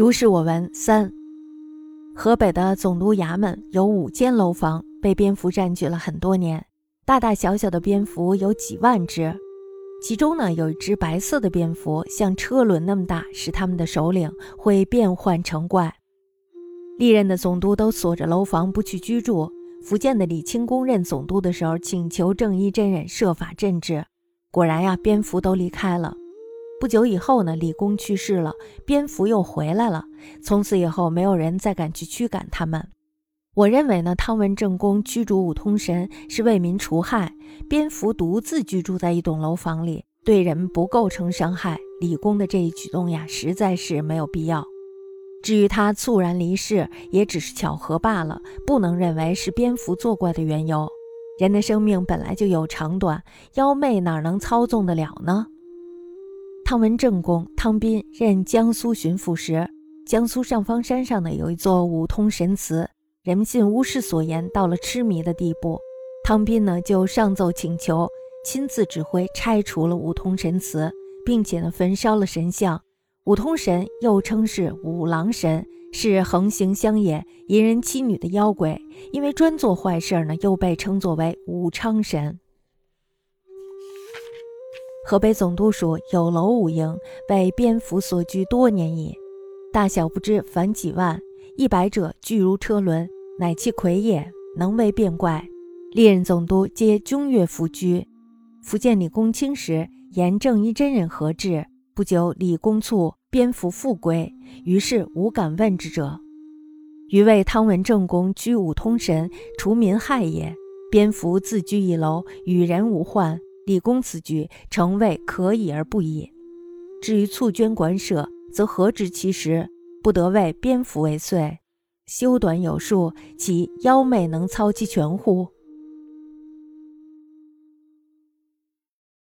如是我闻三。河北的总督衙门有五间楼房，被蝙蝠占据了很多年，大大小小的蝙蝠有几万只。其中呢，有一只白色的蝙蝠，像车轮那么大，使他们的首领会变换成怪。历任的总督都锁着楼房不去居住。福建的李清公任总督的时候，请求正一真人设法镇治，果然呀，蝙蝠都离开了。不久以后呢，李公去世了，蝙蝠又回来了。从此以后，没有人再敢去驱赶他们。我认为呢，汤文正公驱逐五通神是为民除害，蝙蝠独自居住在一栋楼房里，对人不构成伤害。李公的这一举动呀，实在是没有必要。至于他猝然离世，也只是巧合罢了，不能认为是蝙蝠作怪的缘由。人的生命本来就有长短，妖魅哪能操纵得了呢？汤文正公汤斌任江苏巡抚时，江苏上方山上呢有一座五通神祠，人们信巫师所言，到了痴迷的地步。汤斌呢就上奏请求，亲自指挥拆除了五通神祠，并且呢焚烧了神像。五通神又称是五郎神，是横行乡野、淫人妻女的妖鬼，因为专做坏事呢，又被称作为武昌神。河北总督署有楼五营，为蝙蝠所居多年矣，大小不知凡几万，一百者巨如车轮，乃其魁也，能为变怪。历任总督皆君悦弗居。福建李公卿时，言正一真人何至？不久，李公卒，蝙蝠复归，于是无敢问之者。余谓汤文正公居五通神，除民害也。蝙蝠自居一楼，与人无患。李公此举，诚谓可以而不已。至于促捐管舍，则何知其实？不得为蝙蝠为祟。修短有术，其妖媚能操其全乎？